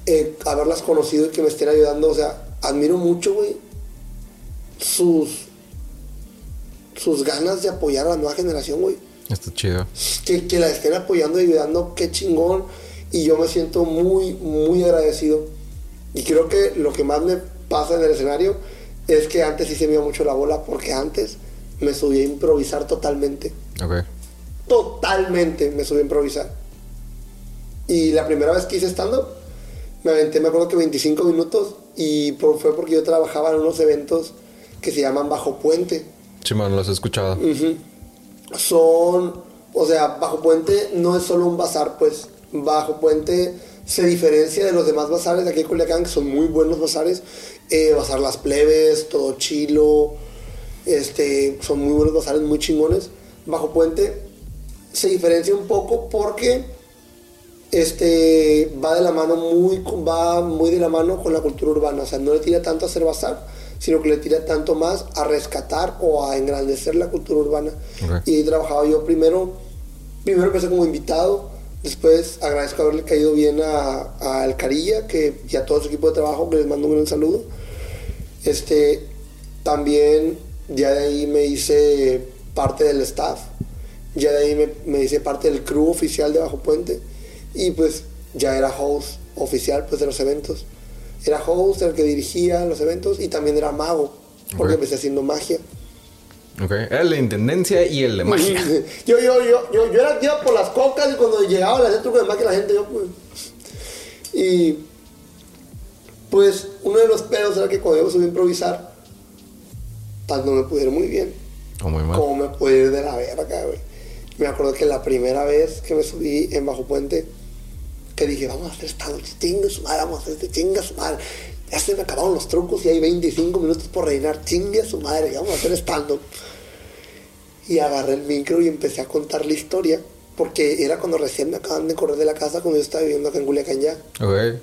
eh, haberlas conocido y que me estén ayudando, o sea, admiro mucho, güey, sus, sus ganas de apoyar a la nueva generación, güey Está chido. que, que la estén apoyando y ayudando, qué chingón. Y yo me siento muy, muy agradecido. Y creo que lo que más me pasa en el escenario es que antes sí se me iba mucho la bola porque antes me subí a improvisar totalmente. Ok. Totalmente me subí a improvisar. Y la primera vez que hice stand-up, me aventé, me acuerdo que 25 minutos y por- fue porque yo trabajaba en unos eventos que se llaman Bajo Puente. Chimón, los he escuchado. Son, o sea, Bajo Puente no es solo un bazar, pues Bajo Puente se diferencia de los demás bazares de aquí en Culiacán, que son muy buenos bazares. Eh, bazar Las Plebes, Todo Chilo, este, son muy buenos bazares, muy chingones. Bajo Puente se diferencia un poco porque este va de la mano muy va muy de la mano con la cultura urbana o sea no le tira tanto a hacer bazar sino que le tira tanto más a rescatar o a engrandecer la cultura urbana y ahí trabajaba yo primero primero empecé como invitado después agradezco haberle caído bien a, a El Carilla que y a todo su equipo de trabajo que les mando un gran saludo. Este también ya de ahí me hice parte del staff ya de ahí me, me hice parte del crew oficial de Bajo Puente y pues ya era host oficial pues de los eventos. Era host el que dirigía los eventos y también era mago porque empecé haciendo magia Ok. El de intendencia y el de magia. *laughs* yo, yo, yo, yo, yo era tío por las cocas y cuando llegaba le hacía truco de magia la gente yo pues y pues uno de los pedos era que cuando yo me subí a improvisar tanto me pude ir muy bien O muy mal. cómo me puede ir de la verga, güey. Me acuerdo que la primera vez que me subí en Bajo Puente, que dije, vamos a hacer stand chinga su madre, vamos a hacer este chinga su madre. Ya se me acabaron los trucos y hay 25 minutos por rellenar, chinga su madre, y vamos a hacer stand Y agarré el micro y empecé a contar la historia, porque era cuando recién me acaban de correr de la casa, cuando yo estaba viviendo acá en Culiacán ya Ok.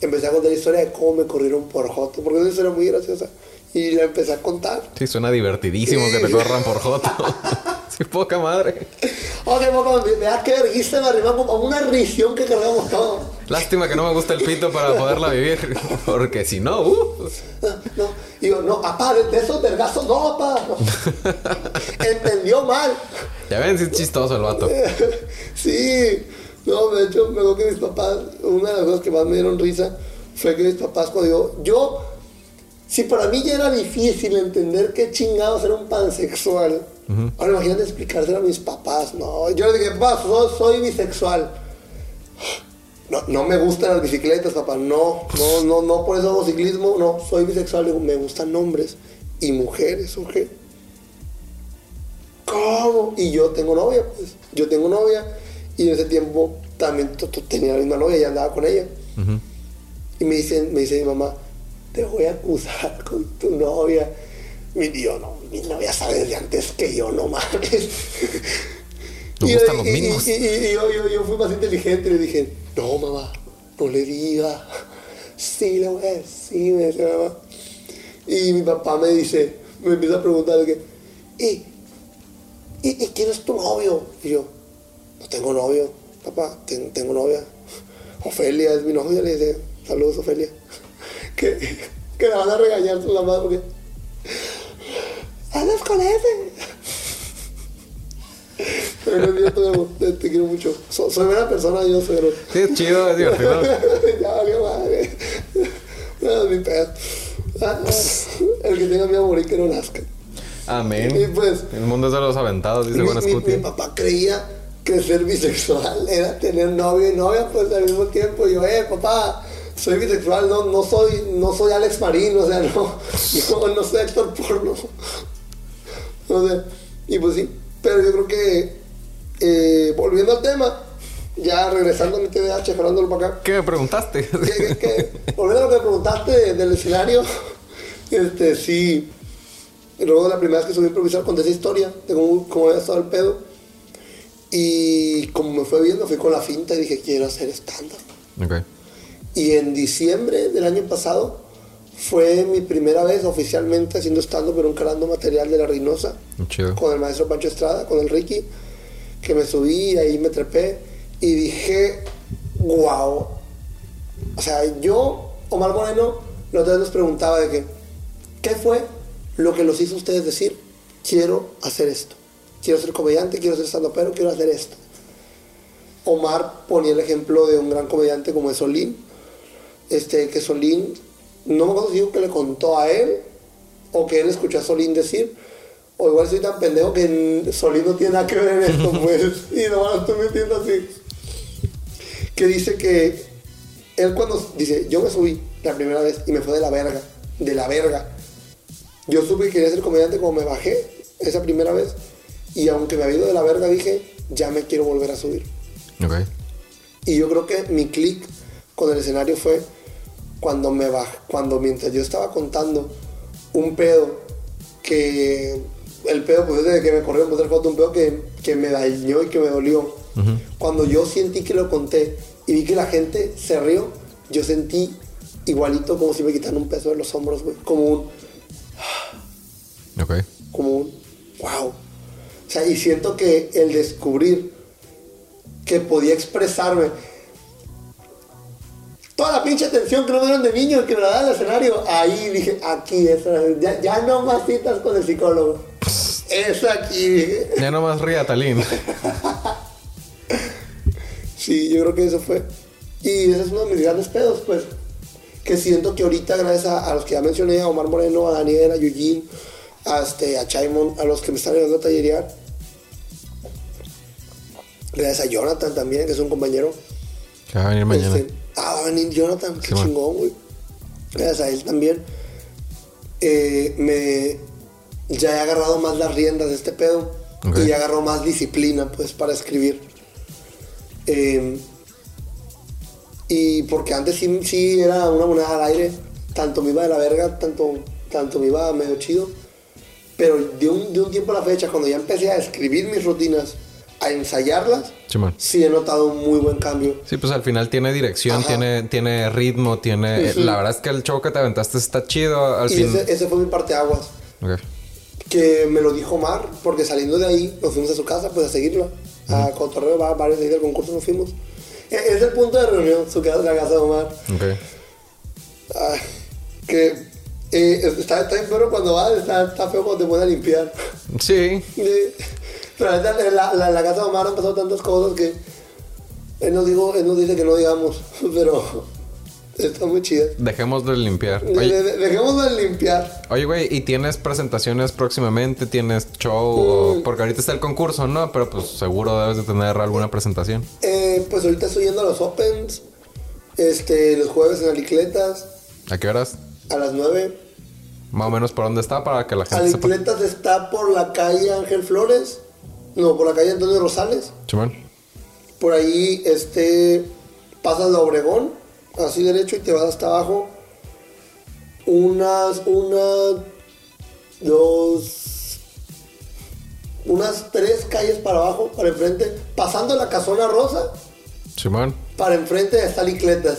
empecé a contar la historia de cómo me corrieron por Joto, porque es una historia muy graciosa. Y la empecé a contar. Sí, suena divertidísimo que te corran por Joto. *laughs* *laughs* sí, poca madre. Ok, poco, da que me arrimamos a una risión que cargamos todo. Lástima que no me gusta el pito para poderla vivir. *laughs* Porque si no, uh. No, y yo, no, papá, de, esos vergazos, no, papá. no. *laughs* Entendió mal. Ya ven, si es chistoso el vato. Sí, no, de hecho, me acuerdo que mis papás, una de las cosas que más me dieron risa fue que mis papás, cuando yo, yo, si para mí ya era difícil entender qué chingados era un pansexual, ahora imagínate explicárselo a mis papás, no, yo les dije, papá, soy, soy bisexual. No, no me gustan las bicicletas, papá, no, no, no, no, por eso hago ciclismo, no, soy bisexual, digo, me gustan hombres y mujeres, ¿ok? ¿Cómo? Y yo tengo novia, pues. Yo tengo novia. Y en ese tiempo también tenía la misma novia y andaba con ella. Y me dice, me dice mi mamá, te voy a acusar con tu novia. Y yo, no, mi novia sabe desde antes que yo, no mames. Nos Y- gustan los y- mismos. Y, y- y yo, yo, yo fui más inteligente y le dije, no, mamá, no le diga. Sí, le voy a decir, me dice mamá. Y mi papá me dice, me empieza a preguntar, que, ¿y, y, quién es tu novio? Y yo, no tengo novio, papá, ten- tengo novia. Ofelia es mi novia, le dice, saludos Ofelia. *laughs* Que, que la van a regañar su mamá porque, andas con ese. Pero es cierto, te, te quiero mucho. So- soy buena persona, yo soy Sí, es chido, es divertido. *laughs* ya valió madre. No, mi pedo. Ah, El que tenga mi amor y que no nazca. Y Amén. pues, El mundo es de los aventados, dice mi, Buena mi- mi papá creía que ser bisexual *laughs* era tener novio y novia pues al mismo tiempo. Y yo, eh, papá, soy bisexual, no, no soy, no soy Alex Marín, o sea, no, *laughs* no, no soy actor porno. O sea, y pues sí, pero yo creo que eh, volviendo al tema, ya regresando a mi TDAH, jalándolo para acá. ¿Qué me preguntaste? *laughs* que, que, que- volviendo a lo que me preguntaste de- del escenario, *laughs* este, sí, luego de la primera vez que subí a improvisar conté esa historia de cómo, cómo había estado el pedo. Y como me fue viendo, fui con la finta y dije, quiero hacer stand-up. ok. Y en diciembre del año pasado fue mi primera vez oficialmente haciendo stand-up, pero encarando material de La Reynosa Chido. con el maestro Pancho Estrada, con el Ricky, que me subí, ahí me trepé y dije, wow. O sea, yo, Omar Moreno, la otra vez nos preguntaba de que, ¿qué fue lo que los hizo a ustedes decir, quiero hacer esto? Quiero ser comediante, quiero ser stand pero quiero hacer esto. Omar ponía el ejemplo de un gran comediante como es Solín, este, que Solín, no me acuerdo si dijo que le contó a él o que él escuchó a Solín decir, o igual soy tan pendejo que Solín no tiene nada que ver en esto, *laughs* pues, y no estoy metiendo así. Que dice que él cuando dice, yo me subí la primera vez y me fue de la verga, de la verga. Yo supe que quería ser comediante como me bajé esa primera vez y aunque me había ido de la verga dije, ya me quiero volver a subir. Ok. Y yo creo que mi clic con el escenario fue cuando me bajé, cuando mientras yo estaba contando un pedo que el pedo pues desde que me corrió por foto un pedo que, que me dañó y que me dolió. Cuando yo sentí que lo conté y vi que la gente se rió, yo sentí igualito como si me quitaran un peso de los hombros, güey. Como un, Ok. como un wow. O sea, y siento que el descubrir que podía expresarme toda la pinche atención que no dieron de niño que me la da el escenario, ahí dije, aquí ya, ya no más citas con el psicólogo. Es aquí. Ya nomás ría, Talín. Sí, yo creo que eso fue. Y ese es uno de mis grandes pedos, pues. Que siento que ahorita, gracias a, a los que ya mencioné, a Omar Moreno, a Daniel, a Eugene, a, este, a Chaimon, a los que me están ayudando a tallerear. Gracias a Jonathan también, que es un compañero. Que va a venir mañana. Este, ah, va a venir Jonathan, qué Sí, chingón, güey. Gracias a él también. eh, me. Ya he agarrado más las riendas de este pedo. Y ya agarró más disciplina, pues, para escribir. Eh, y porque antes sí, sí era una moneda al aire. Tanto me iba de la verga, tanto, tanto me iba medio chido. Pero de un, de un tiempo a la fecha, cuando ya empecé a escribir mis rutinas, a ensayarlas, Simón. sí he notado un muy buen cambio. Sí, pues al final tiene dirección, Ajá. tiene, tiene ritmo, tiene. La verdad es que el show que te aventaste está chido. Al Y fin. ese, ese fue mi parteaguas. Ok. Que me lo dijo Mar, porque saliendo de ahí nos fuimos a su casa pues a seguirla. A Cotorreo, va, varios días del concurso nos fuimos. E- Es el punto de reunión, su casa, la casa de Omar. Ok. Ah, que eh, está, está pero cuando vas, está, está feo cuando te pones a limpiar. Sí. Pero neta, en la, la- la casa de Omar han pasado tantas cosas que él nos, dijo, él nos dice que no digamos, *laughs* pero está muy chida. Dejemos de limpiar. Oye, de- dejémoslo de limpiar. oye, güey, ¿y tienes presentaciones próximamente? ¿Tienes show? Mm. Porque ahorita está el concurso, ¿no? Pero pues seguro debes de tener alguna presentación. Eh, pues ahorita estoy yendo a los Opens, este, los jueves en Alicletas, ¿A qué horas? a las 9. Más o menos por dónde está para que la gente sepa. Alicletas está por la calle Ángel Flores, no, por la calle Antonio Rosales. Simón. Por ahí, este, pasas la Obregón, así derecho y te vas hasta abajo. Unas, una, dos, unas tres calles para abajo, para enfrente, pasando la casona rosa. Simón. Para enfrente está Licletas.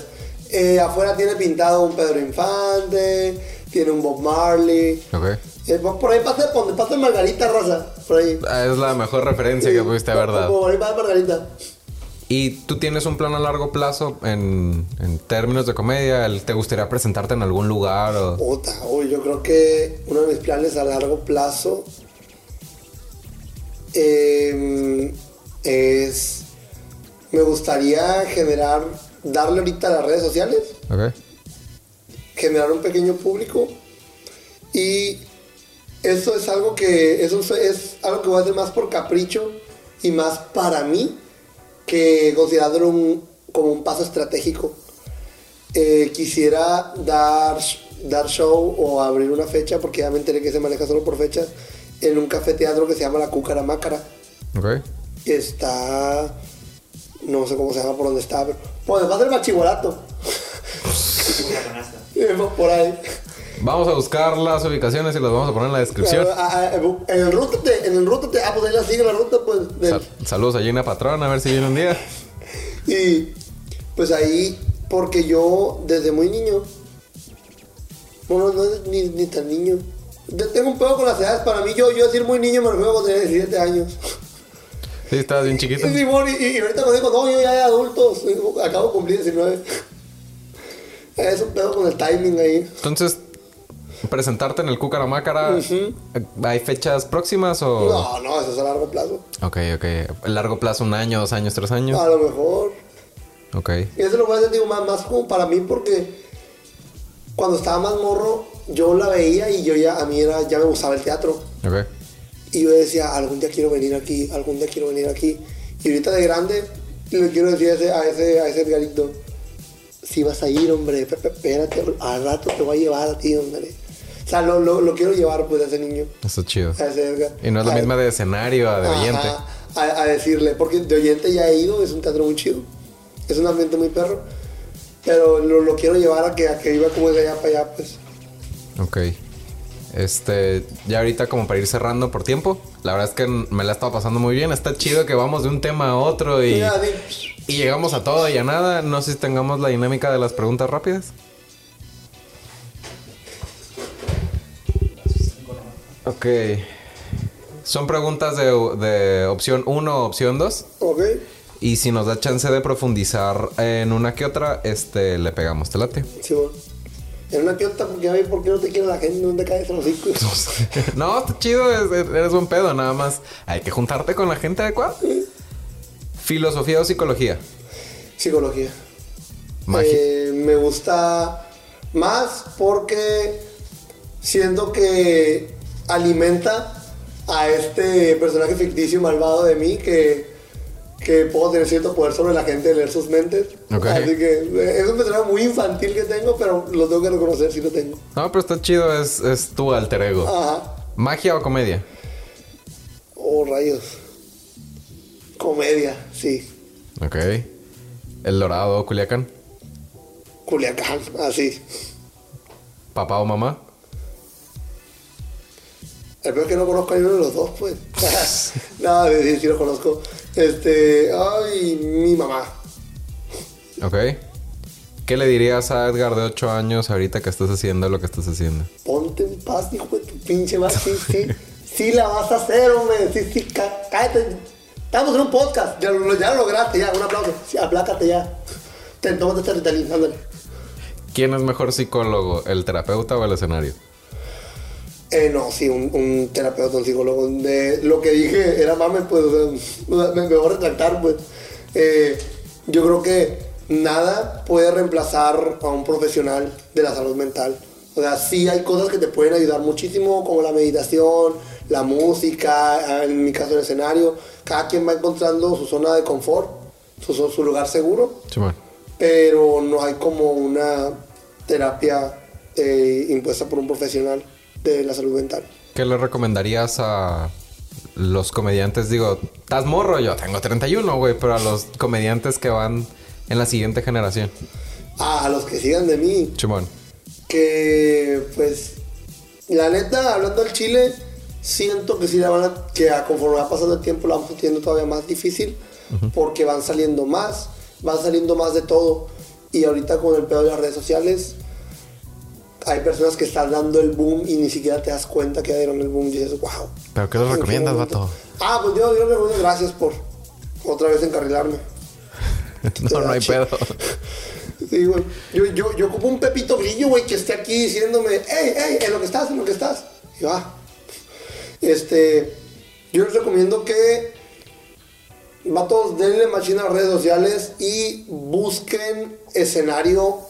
Eh, afuera tiene pintado un Pedro Infante, tiene un Bob Marley. Ok. Eh, por ahí pasa, donde pasa Margarita Rosa. Por ahí. Ah, Es la mejor referencia que pudiste haber dado. Por ahí pasa Margarita. ¿Y tú tienes un plan a largo plazo en, en términos de comedia? ¿El- ¿Te gustaría presentarte en algún lugar? O... Puta, uy, yo creo que uno de mis planes a largo plazo eh, es. Me gustaría generar, darle ahorita a las redes sociales, Ok. generar un pequeño público y eso es algo que eso es algo que voy a hacer más por capricho y más para mí que considerándolo un, como un paso estratégico Eh, quisiera dar dar show o abrir una fecha porque ya me enteré que se maneja solo por fechas en un café teatro que se llama la Cúcara Mácara Ok. que está no sé cómo se llama por dónde está pero pues va a ser Machibolato Una *laughs* canasta. *laughs* por ahí Vamos a buscar las ubicaciones y las vamos a poner en la descripción. En el rútate, en el rútate, ah, pues ahí la sigue la ruta, pues. del- Sal- saludos a Gina Patrón, a ver si viene un día. y pues ahí, porque yo desde muy niño, bueno, no es ni, ni tan niño. Te- Tengo un pedo con las edades, para mí yo, yo decir muy niño me refiero cuando tenía 17 años. Sí, estabas bien chiquito. Y, Simón, y, y ahorita cuando digo, no, yo ya de adultos, acabo de cumplir 19. Es un pedo con el timing ahí. Entonces, presentarte en el Cucaramácara, ¿hay fechas próximas o...? No, no, eso es a largo plazo. Ok, ok. ¿A largo plazo, un año, dos años, tres años? A lo mejor. Ok. Y eso lo voy a hacer, digo, más, más como para mí porque cuando estaba más morro, yo la veía y yo ya, a mí era, ya me gustaba el teatro. Ok. Y yo decía, algún día quiero venir aquí, algún día quiero venir aquí. Y ahorita de grande, le quiero decir a ese, a ese, a ese Edgarito, si vas a ir, hombre, espérate, al rato te voy a llevar a ti, hombre. O sea, lo, lo, lo quiero llevar, pues, a ese niño, Está chido. a ese Edgar. Y no es la A- misma de escenario a de Ajá, oyente. A, a decirle, porque de oyente ya he ido, es un teatro muy chido. Es un ambiente muy perro. Pero lo, lo quiero llevar a que, a que viva como de allá para allá, pues. Ok. Este, ya ahorita como para ir cerrando por tiempo, la verdad es que me la he estado pasando muy bien. Está chido que vamos de un tema a otro y, y llegamos a todo y a nada. No sé si tengamos la dinámica de las preguntas rápidas. Ok. Son preguntas de, de opción 1 o opción 2. Ok. Y si nos da chance de profundizar en una que otra, este, le pegamos. ¿Te late? Sí, bueno. En una que otra, porque a ver, ¿por qué no te quiere la gente? ¿Dónde caes en los hocico? *laughs* no, está chido, es- eres buen pedo, nada más. Hay que juntarte con la gente adecuada. Filosofía o psicología. Psicología. Eh, me gusta más porque siento que alimenta a este personaje ficticio malvado de mí que, que puedo tener cierto poder sobre la gente de leer sus mentes. Ok. Así que eh, es un personaje muy infantil que tengo, pero lo tengo que reconocer si lo tengo. No, pero está chido, es, es tu alter ego. Ajá. Magia o comedia. Oh, rayos. Comedia, sí. Ok. El Dorado o Culiacán. Culiacán, así. Papá o mamá. El peor es que no conozco a ninguno de los dos, pues. *laughs* sí, sí, sí lo conozco. Este, ay, mi mamá. Ok. ¿Qué le dirías a Edgar de 8 años ahorita que estás haciendo lo que estás haciendo? Ponte en paz, hijo de tu pinche madre. Sí, sí, sí la vas a hacer, hombre. Sí, sí, cá- cállate. Estamos en un podcast. Ya lo, ya lo lograste, ya. Un aplauso. Sí, aplácate ya. Ten, tómate este Ritalin, ándale. ¿Quién es mejor psicólogo, el terapeuta o el escenario? Eh, no, sí, un, un terapeuta, un psicólogo. De, lo que dije era mame, pues, me, me voy a retractar, pues. Eh, yo creo que nada puede reemplazar a un profesional de la salud mental. O sea, sí hay cosas que te pueden ayudar muchísimo, como la meditación, la música, en mi caso el escenario. Cada quien va encontrando su zona de confort, su, su lugar seguro Simón. pero no hay como una terapia eh, impuesta por un profesional de la salud mental. ¿Qué le recomendarías a los comediantes? Digo, estás morro, yo tengo 31, güey, pero a los comediantes que van en la siguiente generación. Ah, a los que sigan de mí, Simón. que pues la neta, hablando del Chile, siento que sí la van a, que a- conforme va pasando el tiempo la vamos teniendo todavía más difícil, porque van saliendo más, van saliendo más de todo. Y ahorita con el pedo de las redes sociales, hay personas que están dando el boom y ni siquiera te das cuenta que ya dieron el boom y dices, wow. ¿Pero qué ¿En recomiendas, vato? Ah, pues yo, yo le recomiendo gracias por otra vez encarrilarme. *laughs* No, no hay pedo. *laughs* Sí, güey. Yo, yo, yo ocupo un Pepito Grillo, güey, que esté aquí diciéndome, hey, hey, en lo que estás, en lo que estás. Y va. Este, yo les recomiendo que vatos, denle machina a las redes sociales y busquen escenario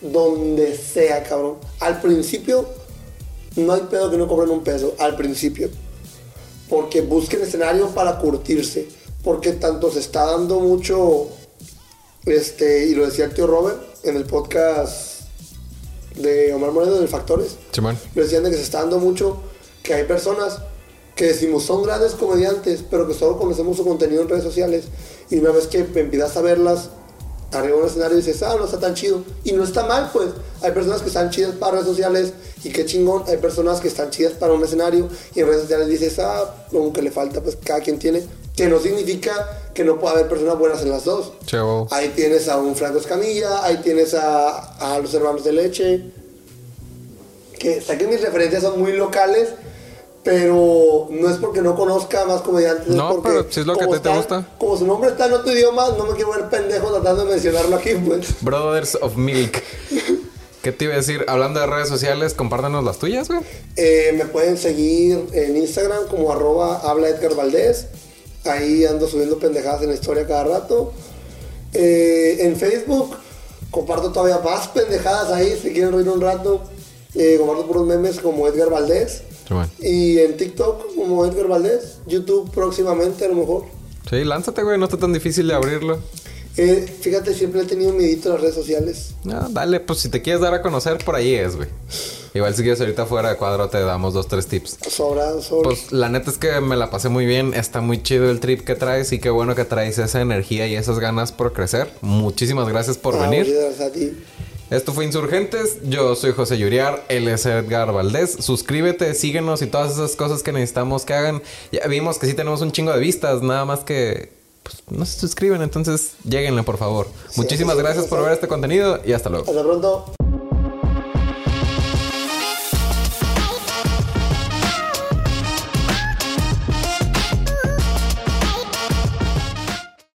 donde sea, cabrón. Al principio, no hay pedo que no cobren un peso, al principio. Porque busquen escenario para curtirse. Porque tanto se está dando mucho este, y lo decía el tío Robert en el podcast de Omar Moreno de Factores. Simón. Lo decían de que se está dando mucho que hay personas que decimos son grandes comediantes, pero que solo conocemos su contenido en redes sociales. Y una vez que empiezas a verlas arriba de un escenario dices, ah, no está tan chido. Y no está mal, pues. Hay personas que están chidas para redes sociales y qué chingón. Hay personas que están chidas para un escenario y en redes sociales dices, ah, como que le falta, pues cada quien tiene. Que no significa que no pueda haber personas buenas en las dos. Chevo. Ahí tienes a un Franco Escamilla, ahí tienes a, a los hermanos de leche. Que sé que mis referencias son muy locales, pero no es porque no conozca más comediantes. No, es porque pero si es lo que te gusta. Como su nombre está en otro idioma, no me quiero ver pendejo tratando de mencionarlo aquí, pues. Brothers of Milk. *laughs* ¿Qué te iba a decir? Hablando de redes sociales, compártanos las tuyas, güey. Eh, me pueden seguir en Instagram como arroba habla Edgar Valdés. Ahí ando subiendo pendejadas en la historia cada rato. Eh, en Facebook Comparto todavía más pendejadas ahí, si quieren reír un rato. Eh, comparto puros memes como Edgar Valdés. Bueno. Y en TikTok como Edgar Valdés. YouTube próximamente a lo mejor. Sí, lánzate, güey. No está tan difícil de abrirlo. Eh, fíjate, siempre he tenido miedito en las redes sociales. No, dale, pues si te quieres dar a conocer, por ahí es, güey. Igual si quieres ahorita fuera de cuadro te damos dos, tres tips. Sobra, sobra. Pues la neta es que me la pasé muy bien. Está muy chido el trip que traes y qué bueno que traes esa energía y esas ganas por crecer. Muchísimas gracias por Ah, venir. gracias a ti. Esto fue Insurgentes. Yo soy José Yuriar. Él es Edgar Valdés. Suscríbete, síguenos y todas esas cosas que necesitamos que hagan. Ya vimos que sí tenemos un chingo de vistas. Nada más que pues, no se suscriben. Entonces, lleguenle, por favor. Muchísimas gracias por ver este contenido y hasta luego. Hasta pronto.